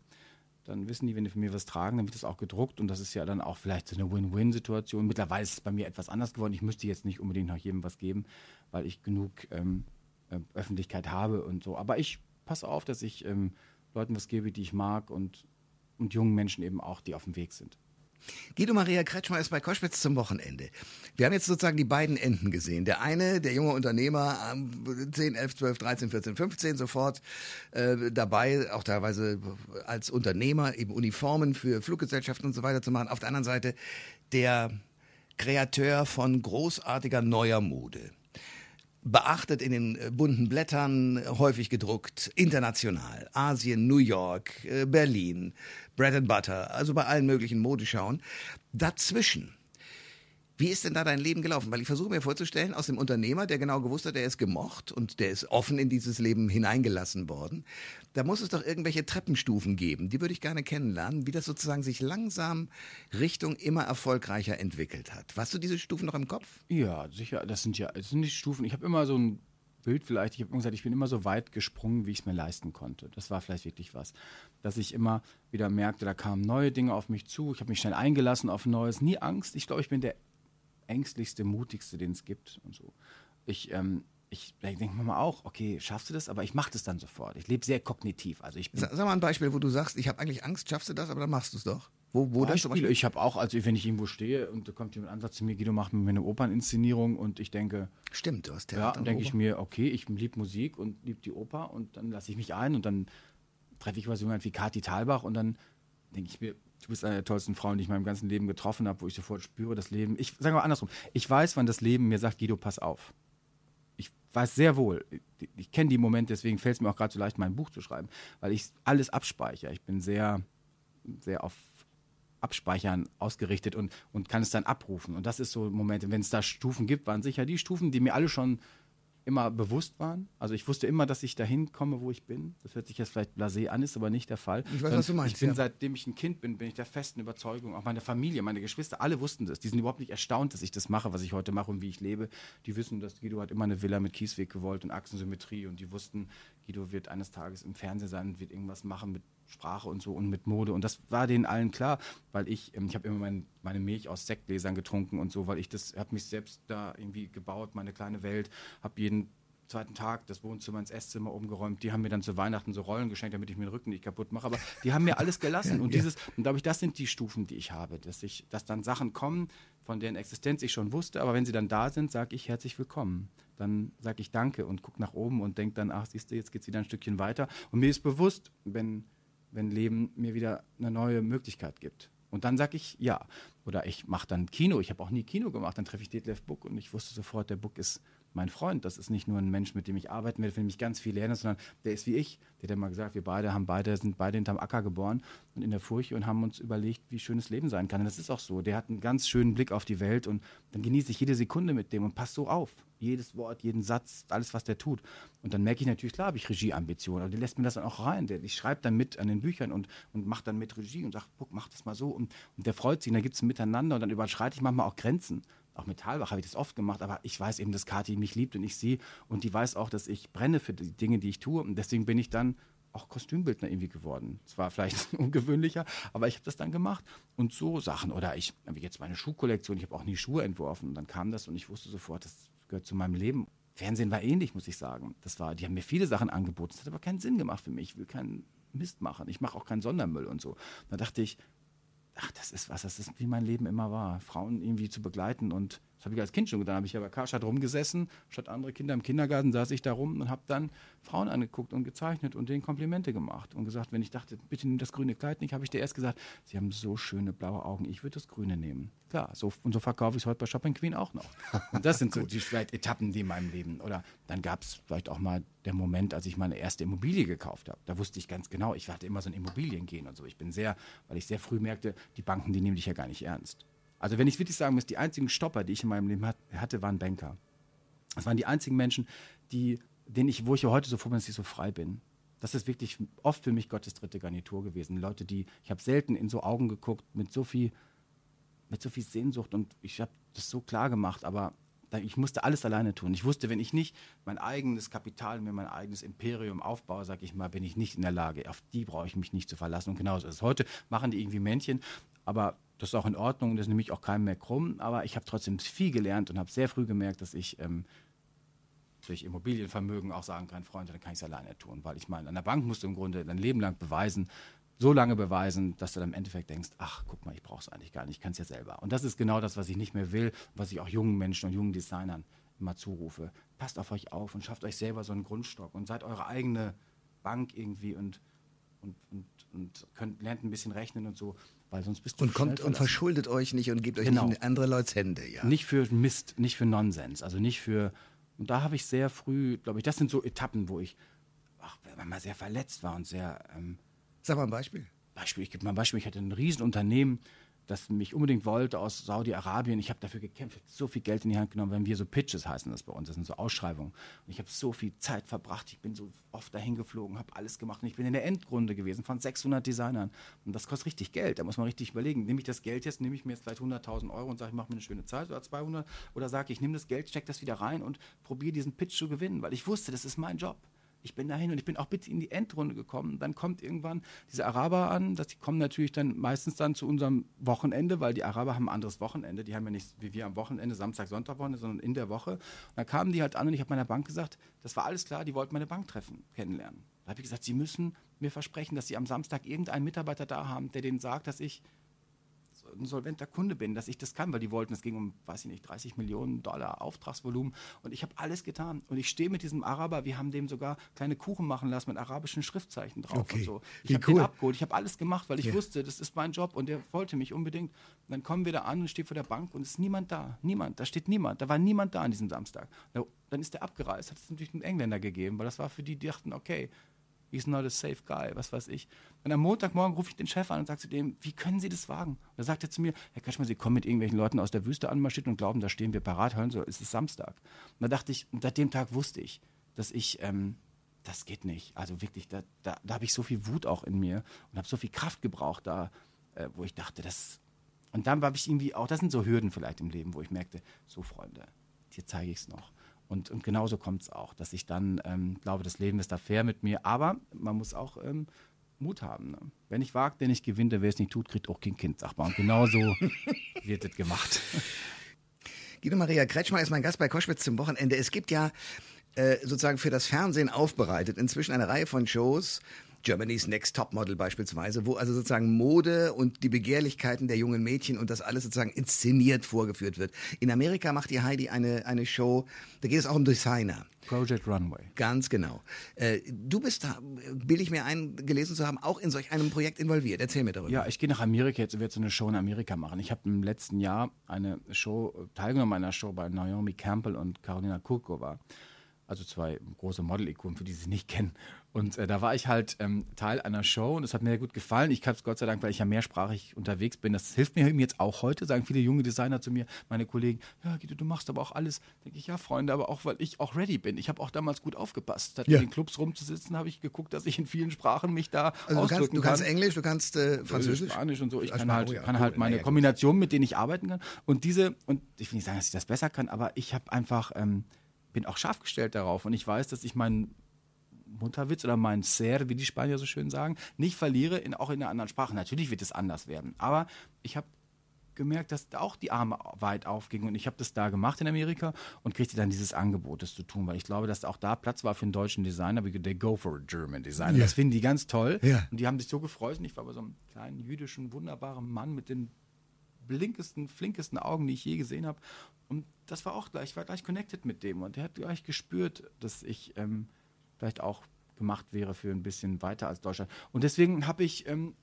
Dann wissen die, wenn die von mir was tragen, dann wird das auch gedruckt und das ist ja dann auch vielleicht so eine Win-Win-Situation. Mittlerweile ist es bei mir etwas anders geworden. Ich müsste jetzt nicht unbedingt nach jedem was geben, weil ich genug ähm, äh, Öffentlichkeit habe und so. Aber ich passe auf, dass ich ähm, Leuten was gebe, die ich mag und, und jungen Menschen eben auch, die auf dem Weg sind. Guido Maria Kretschmer ist bei Koschwitz zum Wochenende. Wir haben jetzt sozusagen die beiden Enden gesehen. Der eine, der junge Unternehmer, ähm, 10, 11, 12, 13, 14, 15 sofort äh, dabei, auch teilweise als Unternehmer eben Uniformen für Fluggesellschaften und so weiter zu machen. Auf der anderen Seite der Kreateur von großartiger neuer Mode. Beachtet in den äh, bunten Blättern, häufig gedruckt, international. Asien, New York, äh, Berlin, Bread and Butter, also bei allen möglichen Modeschauen. Dazwischen wie ist denn da dein Leben gelaufen? Weil ich versuche mir vorzustellen, aus dem Unternehmer, der genau gewusst hat, der ist gemocht und der ist offen in dieses Leben hineingelassen worden, da muss es doch irgendwelche Treppenstufen geben. Die würde ich gerne kennenlernen, wie das sozusagen sich langsam Richtung immer erfolgreicher entwickelt hat. Hast du diese Stufen noch im Kopf? Ja, sicher. Das sind ja, das sind nicht Stufen. Ich habe immer so ein Bild vielleicht. Ich habe gesagt, ich bin immer so weit gesprungen, wie ich es mir leisten konnte. Das war vielleicht wirklich was. Dass ich immer wieder merkte, da kamen neue Dinge auf mich zu. Ich habe mich schnell eingelassen auf Neues. Nie Angst. Ich glaube, ich bin der ängstlichste, mutigste, den es gibt und so. Ich, ähm, ich denke mir mal auch, okay, schaffst du das? Aber ich mache das dann sofort. Ich lebe sehr kognitiv. Also ich Sag, sag mal ein Beispiel, wo du sagst, ich habe eigentlich Angst, schaffst du das, aber dann machst du es doch. Wo, wo das. Beispiel? Ich habe auch, also wenn ich irgendwo stehe und da kommt jemand Ansatz zu mir, Guido macht mir eine Operninszenierung und ich denke, Stimmt, du hast ja, Theater. dann denke ich mir, okay, ich liebe Musik und liebe die Oper und dann lasse ich mich ein und dann treffe ich mal so jemanden wie Kathi Thalbach und dann denke ich mir, du bist eine der tollsten Frauen, die ich in meinem ganzen Leben getroffen habe, wo ich sofort spüre, das Leben. Ich sage mal andersrum. Ich weiß, wann das Leben mir sagt, Guido, pass auf. Ich weiß sehr wohl, ich, ich kenne die Momente, deswegen fällt es mir auch gerade so leicht, mein Buch zu schreiben, weil ich alles abspeichere. Ich bin sehr, sehr auf Abspeichern ausgerichtet und, und kann es dann abrufen. Und das ist so Momente, wenn es da Stufen gibt, waren sicher die Stufen, die mir alle schon immer bewusst waren. Also ich wusste immer, dass ich dahin komme, wo ich bin. Das hört sich jetzt vielleicht blasé an, ist aber nicht der Fall. Ich weiß, was du meinst, Ich bin ja. seitdem ich ein Kind bin, bin ich der festen Überzeugung, auch meine Familie, meine Geschwister, alle wussten das. Die sind überhaupt nicht erstaunt, dass ich das mache, was ich heute mache und wie ich lebe. Die wissen, dass Guido hat immer eine Villa mit Kiesweg gewollt und Achsensymmetrie und die wussten, Guido wird eines Tages im Fernsehen sein und wird irgendwas machen mit Sprache und so und mit Mode. Und das war denen allen klar, weil ich, ähm, ich habe immer mein, meine Milch aus Sektgläsern getrunken und so, weil ich das, habe mich selbst da irgendwie gebaut, meine kleine Welt, habe jeden zweiten Tag das Wohnzimmer ins Esszimmer umgeräumt. Die haben mir dann zu Weihnachten so Rollen geschenkt, damit ich mir den Rücken nicht kaputt mache. Aber die haben mir alles gelassen. und dieses, und glaube ich, das sind die Stufen, die ich habe, dass ich, dass dann Sachen kommen, von deren Existenz ich schon wusste, aber wenn sie dann da sind, sage ich herzlich willkommen. Dann sage ich Danke und gucke nach oben und denke dann, ach, siehst du, jetzt geht es wieder ein Stückchen weiter. Und mir ist bewusst, wenn, wenn Leben mir wieder eine neue Möglichkeit gibt. Und dann sage ich ja. Oder ich mache dann Kino. Ich habe auch nie Kino gemacht. Dann treffe ich Detlef Buck und ich wusste sofort, der Buck ist mein Freund. Das ist nicht nur ein Mensch, mit dem ich arbeiten werde, von dem ich ganz viel lerne, sondern der ist wie ich. Der hat mal gesagt, wir beide haben beide, sind beide hinterm Acker geboren und in der Furche und haben uns überlegt, wie schönes Leben sein kann. Und das ist auch so. Der hat einen ganz schönen Blick auf die Welt und dann genieße ich jede Sekunde mit dem und passe so auf. Jedes Wort, jeden Satz, alles, was der tut. Und dann merke ich natürlich, klar habe ich Regieambitionen, aber der lässt mir das dann auch rein. Der, ich schreibe dann mit an den Büchern und, und mache dann mit Regie und sage, guck, mach das mal so. Und, und der freut sich und dann gibt es ein Miteinander und dann überschreite ich manchmal auch Grenzen auch mit Talbach habe ich das oft gemacht, aber ich weiß eben, dass Kathi mich liebt und ich sie und die weiß auch, dass ich brenne für die Dinge, die ich tue und deswegen bin ich dann auch Kostümbildner irgendwie geworden. Es war vielleicht ungewöhnlicher, aber ich habe das dann gemacht und so Sachen oder ich wie jetzt meine Schuhkollektion, ich habe auch nie Schuhe entworfen und dann kam das und ich wusste sofort, das gehört zu meinem Leben. Fernsehen war ähnlich, muss ich sagen. Das war, die haben mir viele Sachen angeboten. Das hat aber keinen Sinn gemacht für mich. Ich will keinen Mist machen. Ich mache auch keinen Sondermüll und so. Da dachte ich, ach, das ist was, das ist wie mein Leben immer war, Frauen irgendwie zu begleiten und das habe ich als Kind schon getan. Habe ich ja bei Karstadt rumgesessen, statt andere Kinder im Kindergarten saß ich da rum und habe dann Frauen angeguckt und gezeichnet und denen Komplimente gemacht und gesagt, wenn ich dachte, bitte nimm das grüne Kleid nicht, habe ich dir erst gesagt, sie haben so schöne blaue Augen, ich würde das grüne nehmen. Klar, so, und so verkaufe ich es heute bei Shopping Queen auch noch. Und das sind so die vielleicht Etappen, die in meinem Leben. Oder dann gab es vielleicht auch mal der Moment, als ich meine erste Immobilie gekauft habe. Da wusste ich ganz genau, ich hatte immer so ein Immobiliengehen und so. Ich bin sehr, weil ich sehr früh merkte, die Banken, die nehmen dich ja gar nicht ernst. Also wenn ich wirklich sagen muss, die einzigen Stopper, die ich in meinem Leben hatte, waren Banker. Das waren die einzigen Menschen, die, denen ich, wo ich heute so froh bin, dass ich so frei bin. Das ist wirklich oft für mich Gottes dritte Garnitur gewesen. Leute, die, ich habe selten in so Augen geguckt mit so viel, mit so viel Sehnsucht und ich habe das so klar gemacht, aber ich musste alles alleine tun. Ich wusste, wenn ich nicht mein eigenes Kapital, mir mein eigenes Imperium aufbaue, sage ich mal, bin ich nicht in der Lage. Auf die brauche ich mich nicht zu verlassen. Und genauso ist es. Heute machen die irgendwie Männchen, aber das ist auch in Ordnung, das nehme ich auch keinem mehr krumm, aber ich habe trotzdem viel gelernt und habe sehr früh gemerkt, dass ich ähm, durch Immobilienvermögen auch sagen kann, Freunde, dann kann ich es alleine tun, weil ich meine, an der Bank musst du im Grunde dein Leben lang beweisen, so lange beweisen, dass du dann im Endeffekt denkst, ach, guck mal, ich brauche es eigentlich gar nicht, ich kann es ja selber. Und das ist genau das, was ich nicht mehr will, was ich auch jungen Menschen und jungen Designern immer zurufe. Passt auf euch auf und schafft euch selber so einen Grundstock und seid eure eigene Bank irgendwie und, und, und, und könnt, lernt ein bisschen rechnen und so weil sonst bist du und kommt und verschuldet euch nicht und gebt euch genau. nicht in andere Leute Hände, ja. Nicht für Mist, nicht für Nonsens, also nicht für und da habe ich sehr früh, glaube ich, das sind so Etappen, wo ich ach, mal sehr verletzt war und sehr ähm, Sag mal ein Beispiel. Beispiel, ich gebe mal ein Beispiel, ich hatte ein Riesenunternehmen, das mich unbedingt wollte aus Saudi-Arabien. Ich habe dafür gekämpft, so viel Geld in die Hand genommen, wenn wir so Pitches heißen das bei uns, das sind so Ausschreibungen. Und ich habe so viel Zeit verbracht, ich bin so oft dahin geflogen, habe alles gemacht und ich bin in der Endrunde gewesen von 600 Designern. Und das kostet richtig Geld, da muss man richtig überlegen. Nehme ich das Geld jetzt, nehme ich mir jetzt vielleicht 100.000 Euro und sage, ich mache mir eine schöne Zeit oder 200 oder sage ich, nehme das Geld, stecke das wieder rein und probiere diesen Pitch zu gewinnen, weil ich wusste, das ist mein Job ich bin dahin und ich bin auch bitte in die Endrunde gekommen. Dann kommt irgendwann diese Araber an, dass die kommen natürlich dann meistens dann zu unserem Wochenende, weil die Araber haben ein anderes Wochenende. Die haben ja nicht wie wir am Wochenende, Samstag, Sonntag Wochenende, sondern in der Woche. Und dann kamen die halt an und ich habe meiner Bank gesagt, das war alles klar, die wollten meine Bank treffen, kennenlernen. Da habe ich gesagt, sie müssen mir versprechen, dass sie am Samstag irgendeinen Mitarbeiter da haben, der denen sagt, dass ich ein solventer Kunde bin, dass ich das kann, weil die wollten, es ging um, weiß ich nicht, 30 Millionen Dollar Auftragsvolumen und ich habe alles getan und ich stehe mit diesem Araber, wir haben dem sogar kleine Kuchen machen lassen mit arabischen Schriftzeichen drauf okay. und so. Ich habe cool. den abgeholt, ich habe alles gemacht, weil ich ja. wusste, das ist mein Job und der wollte mich unbedingt. Und dann kommen wir da an und stehe vor der Bank und es ist niemand da, niemand, da steht niemand, da war niemand da an diesem Samstag. Dann ist der abgereist, hat es natürlich einen Engländer gegeben, weil das war für die, die dachten, okay, he's not a safe guy, was weiß ich. Und am Montagmorgen rufe ich den Chef an und sage zu dem, wie können Sie das wagen? Und da sagt er zu mir, Herr Kaschmann, Sie kommen mit irgendwelchen Leuten aus der Wüste anmarschiert und glauben, da stehen wir parat, hören Sie, es ist Samstag. Und da dachte ich, und seit dem Tag wusste ich, dass ich, ähm, das geht nicht. Also wirklich, da, da, da habe ich so viel Wut auch in mir und habe so viel Kraft gebraucht da, äh, wo ich dachte, das. Und dann habe ich irgendwie auch, das sind so Hürden vielleicht im Leben, wo ich merkte, so Freunde, dir zeige ich es noch. Und, und genauso kommt es auch, dass ich dann ähm, glaube, das Leben ist da fair mit mir. Aber man muss auch ähm, Mut haben. Ne? Wenn ich wagt, der nicht gewinnt, wer es nicht tut, kriegt auch kein Kind, sagt man. Und genauso wird es gemacht. Guido Maria Kretschmer ist mein Gast bei Koschwitz zum Wochenende. Es gibt ja äh, sozusagen für das Fernsehen aufbereitet. Inzwischen eine Reihe von Shows. Germany's Next Topmodel beispielsweise, wo also sozusagen Mode und die Begehrlichkeiten der jungen Mädchen und das alles sozusagen inszeniert vorgeführt wird. In Amerika macht die Heidi eine, eine Show, da geht es auch um Designer. Project Runway. Ganz genau. Äh, du bist da, bilde ich mir ein, gelesen zu haben, auch in solch einem Projekt involviert. Erzähl mir darüber. Ja, ich gehe nach Amerika jetzt und werde so eine Show in Amerika machen. Ich habe im letzten Jahr eine Show, teilgenommen an einer Show bei Naomi Campbell und Carolina Kurkova also zwei große Model-Ikonen, für die sie nicht kennen. Und äh, da war ich halt ähm, Teil einer Show und es hat mir sehr gut gefallen. Ich kann es Gott sei Dank, weil ich ja mehrsprachig unterwegs bin. Das hilft mir jetzt auch heute, sagen viele junge Designer zu mir, meine Kollegen, ja, Guido, du machst aber auch alles. Denke ich, ja, Freunde, aber auch, weil ich auch ready bin. Ich habe auch damals gut aufgepasst. Statt ja. in den Clubs rumzusitzen, habe ich geguckt, dass ich in vielen Sprachen mich da also du kannst, du kannst Englisch, du kannst äh, Französisch? Spanisch und so. Ich kann halt, kann halt meine Kombination, mit denen ich arbeiten kann. Und diese, und ich will nicht sagen, dass ich das besser kann, aber ich habe einfach... Ähm, bin auch scharf gestellt darauf und ich weiß, dass ich meinen Mutterwitz oder mein Ser, wie die Spanier so schön sagen, nicht verliere, in, auch in einer anderen Sprache. Natürlich wird es anders werden, aber ich habe gemerkt, dass da auch die Arme weit aufgingen und ich habe das da gemacht in Amerika und kriegte dann dieses Angebot, das zu tun, weil ich glaube, dass auch da Platz war für einen deutschen Designer, wie they go for a German Designer. Ja. Das finden die ganz toll ja. und die haben sich so gefreut und ich war bei so einem kleinen jüdischen, wunderbaren Mann mit den blinkesten, flinkesten Augen, die ich je gesehen habe und das war auch gleich, ich war gleich connected mit dem und der hat gleich gespürt, dass ich ähm, vielleicht auch gemacht wäre für ein bisschen weiter als Deutschland. Und deswegen habe ich ähm,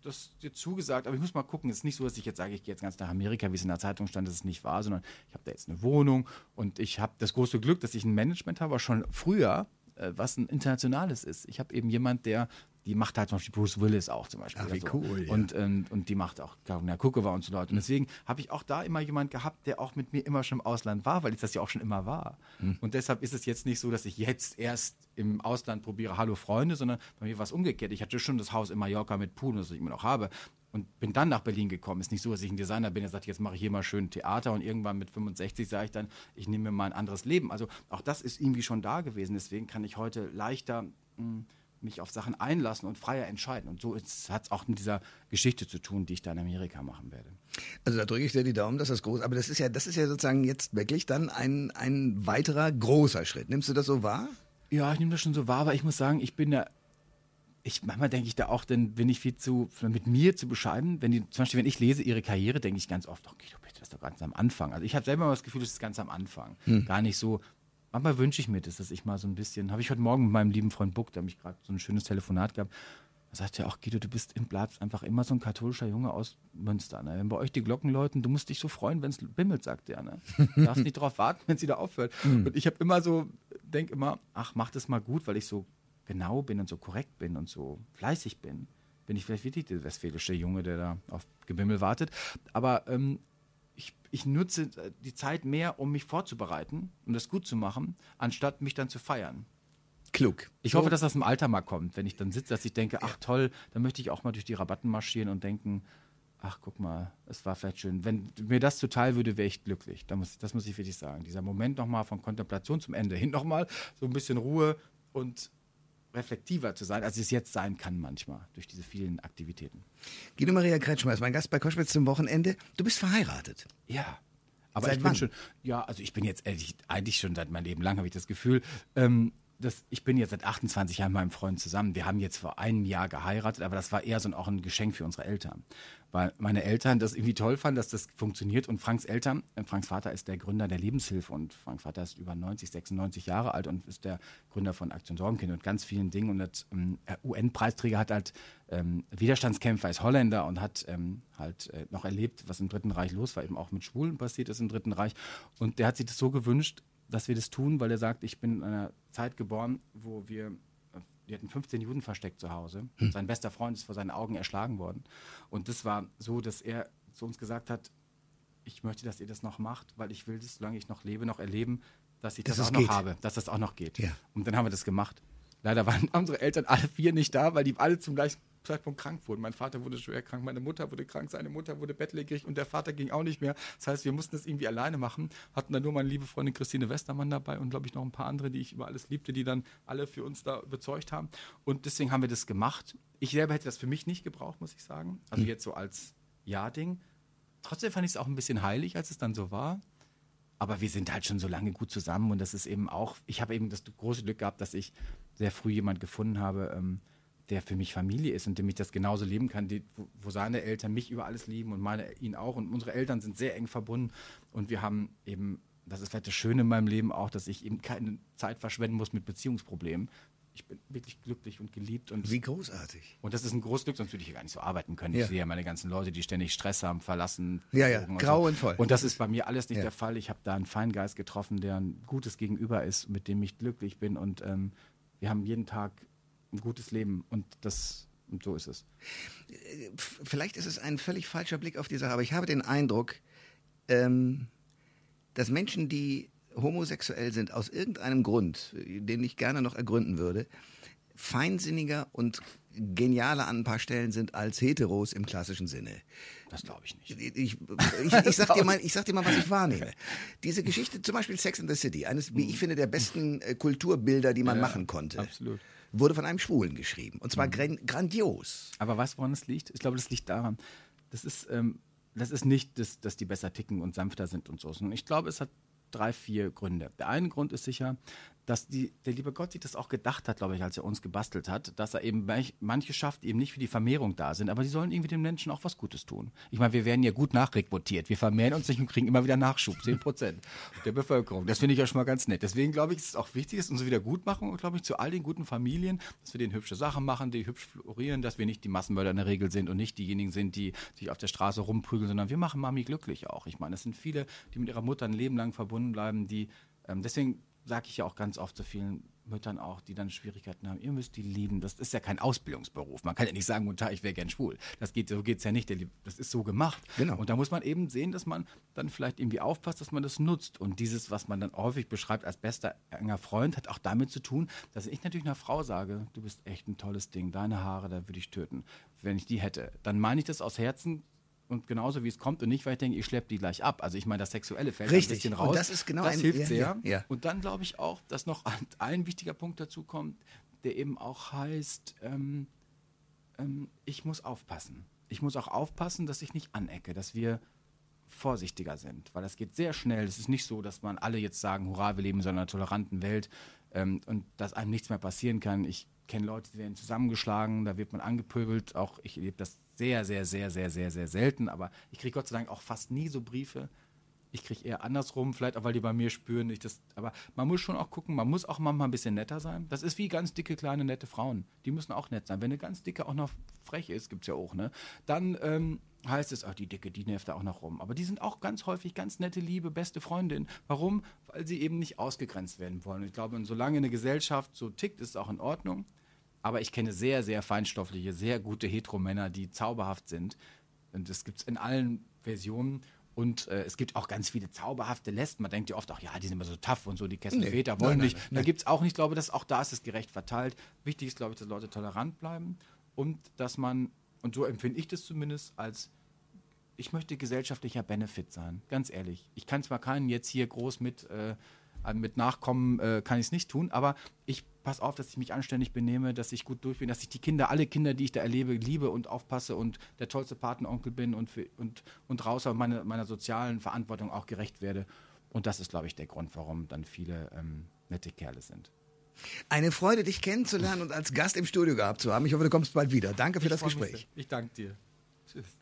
das dir zugesagt, aber ich muss mal gucken. Es ist nicht so, dass ich jetzt sage, ich gehe jetzt ganz nach Amerika, wie es in der Zeitung stand, dass es nicht war, sondern ich habe da jetzt eine Wohnung und ich habe das große Glück, dass ich ein Management habe, schon früher, äh, was ein internationales ist. Ich habe eben jemand, der die macht halt zum Beispiel Bruce Willis auch zum Beispiel. Ach, wie so. cool. Ja. Und, ähm, und die macht auch Karolina Kukova und so Leute. Und deswegen habe ich auch da immer jemand gehabt, der auch mit mir immer schon im Ausland war, weil ich das ja auch schon immer war. Mhm. Und deshalb ist es jetzt nicht so, dass ich jetzt erst im Ausland probiere, hallo Freunde, sondern bei mir war es umgekehrt. Ich hatte schon das Haus in Mallorca mit Pool, das ich immer noch habe. Und bin dann nach Berlin gekommen. Ist nicht so, dass ich ein Designer bin, der sagt, jetzt mache ich hier mal schön Theater und irgendwann mit 65 sage ich dann, ich nehme mir mal ein anderes Leben. Also auch das ist irgendwie schon da gewesen. Deswegen kann ich heute leichter mh, hm, mich auf Sachen einlassen und freier entscheiden. Und so hat es auch mit dieser Geschichte zu tun, die ich da in Amerika machen werde. Also da drücke ich dir die Daumen, dass das groß Aber das ist ja, das ist ja sozusagen jetzt wirklich dann ein, ein weiterer großer Schritt. Nimmst du das so wahr? Ja, ich nehme das schon so wahr, aber ich muss sagen, ich bin da. Ich, manchmal denke ich da auch, denn bin ich viel zu mit mir zu bescheiden. Wenn die, zum Beispiel, wenn ich lese ihre Karriere, denke ich ganz oft, okay, du bitte, das ist doch ganz am Anfang. Also ich habe selber mal das Gefühl, das ist ganz am Anfang. Hm. Gar nicht so, manchmal wünsche ich mir das, dass ich mal so ein bisschen, habe ich heute Morgen mit meinem lieben Freund Buck, der mich gerade so ein schönes Telefonat gehabt, da sagt er auch, Guido, du bist im bleibst einfach immer so ein katholischer Junge aus Münster. Ne? Wenn bei euch die Glocken läuten, du musst dich so freuen, wenn es bimmelt, sagt er. Ne? Du darfst nicht darauf warten, wenn es wieder aufhört. Mhm. Und ich habe immer so, denke immer, ach, mach das mal gut, weil ich so genau bin und so korrekt bin und so fleißig bin. Bin ich vielleicht wirklich der westfälische Junge, der da auf Gebimmel wartet. Aber ähm, ich, ich nutze äh, die Zeit mehr, um mich vorzubereiten, um das gut zu machen, anstatt mich dann zu feiern. Klug. Ich hoffe, dass das im Alter mal kommt, wenn ich dann sitze, dass ich denke, ach toll, dann möchte ich auch mal durch die Rabatten marschieren und denken, ach guck mal, es war vielleicht schön. Wenn mir das zuteil würde, wäre ich glücklich. Das muss, das muss ich wirklich sagen. Dieser Moment nochmal von Kontemplation zum Ende hin nochmal, so ein bisschen Ruhe und reflektiver zu sein, als es jetzt sein kann manchmal durch diese vielen Aktivitäten. Guido Maria Kretschmer ist mein Gast bei Koschwitz zum Wochenende. Du bist verheiratet. Ja. Aber seit ich wann? bin schon, ja, also ich bin jetzt ehrlich, eigentlich schon seit meinem Leben lang, habe ich das Gefühl. Ähm, das, ich bin jetzt seit 28 Jahren mit meinem Freund zusammen. Wir haben jetzt vor einem Jahr geheiratet, aber das war eher so ein, auch ein Geschenk für unsere Eltern. Weil meine Eltern das irgendwie toll fanden, dass das funktioniert. Und Franks Eltern, äh, Franks Vater ist der Gründer der Lebenshilfe und Franks Vater ist über 90, 96 Jahre alt und ist der Gründer von Aktion Sorgenkind und ganz vielen Dingen. Und das ähm, UN-Preisträger hat halt ähm, Widerstandskämpfer, ist Holländer und hat ähm, halt äh, noch erlebt, was im Dritten Reich los war, eben auch mit Schwulen passiert ist im Dritten Reich. Und der hat sich das so gewünscht, dass wir das tun, weil er sagt, ich bin in einer Zeit geboren, wo wir, wir hatten 15 Juden versteckt zu Hause. Hm. Sein bester Freund ist vor seinen Augen erschlagen worden. Und das war so, dass er zu uns gesagt hat, ich möchte, dass ihr das noch macht, weil ich will das, solange ich noch lebe, noch erleben, dass ich das, das auch noch habe, dass das auch noch geht. Ja. Und dann haben wir das gemacht. Leider waren unsere Eltern alle vier nicht da, weil die alle zum gleichen Zeitpunkt krank wurden. Mein Vater wurde schwer krank, meine Mutter wurde krank, seine Mutter wurde bettlägerig und der Vater ging auch nicht mehr. Das heißt, wir mussten es irgendwie alleine machen, hatten dann nur meine liebe Freundin Christine Westermann dabei und glaube ich noch ein paar andere, die ich über alles liebte, die dann alle für uns da überzeugt haben. Und deswegen haben wir das gemacht. Ich selber hätte das für mich nicht gebraucht, muss ich sagen. Also hm. jetzt so als Ja-Ding. Trotzdem fand ich es auch ein bisschen heilig, als es dann so war. Aber wir sind halt schon so lange gut zusammen und das ist eben auch, ich habe eben das große Glück gehabt, dass ich sehr früh jemand gefunden habe, ähm, der für mich Familie ist und dem ich das genauso leben kann, die, wo, wo, seine Eltern mich über alles lieben und meine ihn auch. Und unsere Eltern sind sehr eng verbunden und wir haben eben, das ist vielleicht das Schöne in meinem Leben auch, dass ich eben keine Zeit verschwenden muss mit Beziehungsproblemen. Ich bin wirklich glücklich und geliebt. Und Wie großartig. Und das ist ein großes Glück, sonst würde ich hier gar nicht so arbeiten können. Ja. Ich sehe ja meine ganzen Leute, die ständig Stress haben, verlassen. Ja, ja, grauenvoll. So. Und das ist bei mir alles nicht ja. der Fall. Ich habe da einen Feingeist getroffen, der ein gutes Gegenüber ist, mit dem ich glücklich bin. Und ähm, wir haben jeden Tag ein gutes Leben. Und das und so ist es. Vielleicht ist es ein völlig falscher Blick auf die Sache, aber ich habe den Eindruck, ähm, dass Menschen, die homosexuell sind, aus irgendeinem Grund, den ich gerne noch ergründen würde, feinsinniger und genialer an ein paar Stellen sind als Heteros im klassischen Sinne. Das glaube ich nicht. Ich, ich, ich, ich, sag dir mal, ich sag dir mal, was ich wahrnehme. Diese Geschichte, zum Beispiel Sex in the City, eines, wie ich finde, der besten äh, Kulturbilder, die man ja, machen konnte. Absolut wurde von einem Schwulen geschrieben. Und zwar mhm. grandios. Aber du, woran das liegt? Ich glaube, das liegt daran, das ist, ähm, das ist nicht, dass, dass die besser ticken und sanfter sind und so. Ich glaube, es hat drei, vier Gründe. Der eine Grund ist sicher, dass die, der liebe Gott sich das auch gedacht hat, glaube ich, als er uns gebastelt hat, dass er eben manche schafft, die eben nicht für die Vermehrung da sind, aber die sollen irgendwie den Menschen auch was Gutes tun. Ich meine, wir werden ja gut nachrekrutiert. Wir vermehren uns nicht und kriegen immer wieder Nachschub, 10 Prozent der Bevölkerung. Das finde ich ja schon mal ganz nett. Deswegen glaube ich, ist es auch wichtig, dass unsere Wiedergutmachung, glaube ich, zu all den guten Familien, dass wir denen hübsche Sachen machen, die hübsch florieren, dass wir nicht die Massenmörder in der Regel sind und nicht diejenigen sind, die sich auf der Straße rumprügeln, sondern wir machen Mami glücklich auch. Ich meine, es sind viele, die mit ihrer Mutter ein Leben lang verbunden bleiben, die ähm, deswegen sage ich ja auch ganz oft zu vielen Müttern auch, die dann Schwierigkeiten haben, ihr müsst die lieben. Das ist ja kein Ausbildungsberuf. Man kann ja nicht sagen, guten Tag, ich wäre gern schwul. Das geht, so geht es ja nicht. Das ist so gemacht. Genau. Und da muss man eben sehen, dass man dann vielleicht irgendwie aufpasst, dass man das nutzt. Und dieses, was man dann häufig beschreibt als bester enger Freund, hat auch damit zu tun, dass ich natürlich einer Frau sage, du bist echt ein tolles Ding, deine Haare, da würde ich töten, wenn ich die hätte. Dann meine ich das aus Herzen, und genauso wie es kommt und nicht, weil ich denke, ich schleppe die gleich ab. Also ich meine, das Sexuelle fällt Richtig. ein bisschen raus. Und das ist genau das ein, hilft ja, sehr. Ja, ja. Und dann glaube ich auch, dass noch ein wichtiger Punkt dazu kommt, der eben auch heißt, ähm, ähm, ich muss aufpassen. Ich muss auch aufpassen, dass ich nicht anecke, dass wir vorsichtiger sind, weil das geht sehr schnell. Es ist nicht so, dass man alle jetzt sagen, hurra, wir leben in so einer toleranten Welt ähm, und dass einem nichts mehr passieren kann. Ich kenne Leute, die werden zusammengeschlagen, da wird man angepöbelt. Auch ich erlebe das sehr, sehr, sehr, sehr, sehr, sehr selten. Aber ich kriege Gott sei Dank auch fast nie so Briefe. Ich kriege eher andersrum, vielleicht auch, weil die bei mir spüren. Ich das, aber man muss schon auch gucken, man muss auch manchmal ein bisschen netter sein. Das ist wie ganz dicke, kleine, nette Frauen. Die müssen auch nett sein. Wenn eine ganz dicke auch noch frech ist, gibt es ja auch, ne? Dann ähm, heißt es, ach, die Dicke, die nervt da auch noch rum. Aber die sind auch ganz häufig ganz nette, liebe, beste Freundinnen. Warum? Weil sie eben nicht ausgegrenzt werden wollen. Ich glaube, solange eine Gesellschaft so tickt, ist es auch in Ordnung. Aber ich kenne sehr, sehr feinstoffliche, sehr gute Heteromänner, die zauberhaft sind. Und das gibt es in allen Versionen. Und äh, es gibt auch ganz viele zauberhafte Lesben. Man denkt ja oft, ach ja, die sind immer so tough und so, die Kesselväter nee, wollen nein, nicht. Nein, nein, da gibt es auch nicht, ich glaube, dass auch da ist es gerecht verteilt. Wichtig ist, glaube ich, dass Leute tolerant bleiben und dass man, und so empfinde ich das zumindest, als ich möchte gesellschaftlicher Benefit sein, ganz ehrlich. Ich kann zwar keinen jetzt hier groß mit, äh, mit Nachkommen, äh, kann ich es nicht tun, aber ich pass auf, dass ich mich anständig benehme, dass ich gut durch bin, dass ich die Kinder, alle Kinder, die ich da erlebe, liebe und aufpasse und der tollste Patenonkel bin und, für, und, und raus aus meine, meiner sozialen Verantwortung auch gerecht werde. Und das ist, glaube ich, der Grund, warum dann viele ähm, nette Kerle sind. Eine Freude, dich kennenzulernen und als Gast im Studio gehabt zu haben. Ich hoffe, du kommst bald wieder. Danke für ich das Gespräch. Ich danke dir. Tschüss.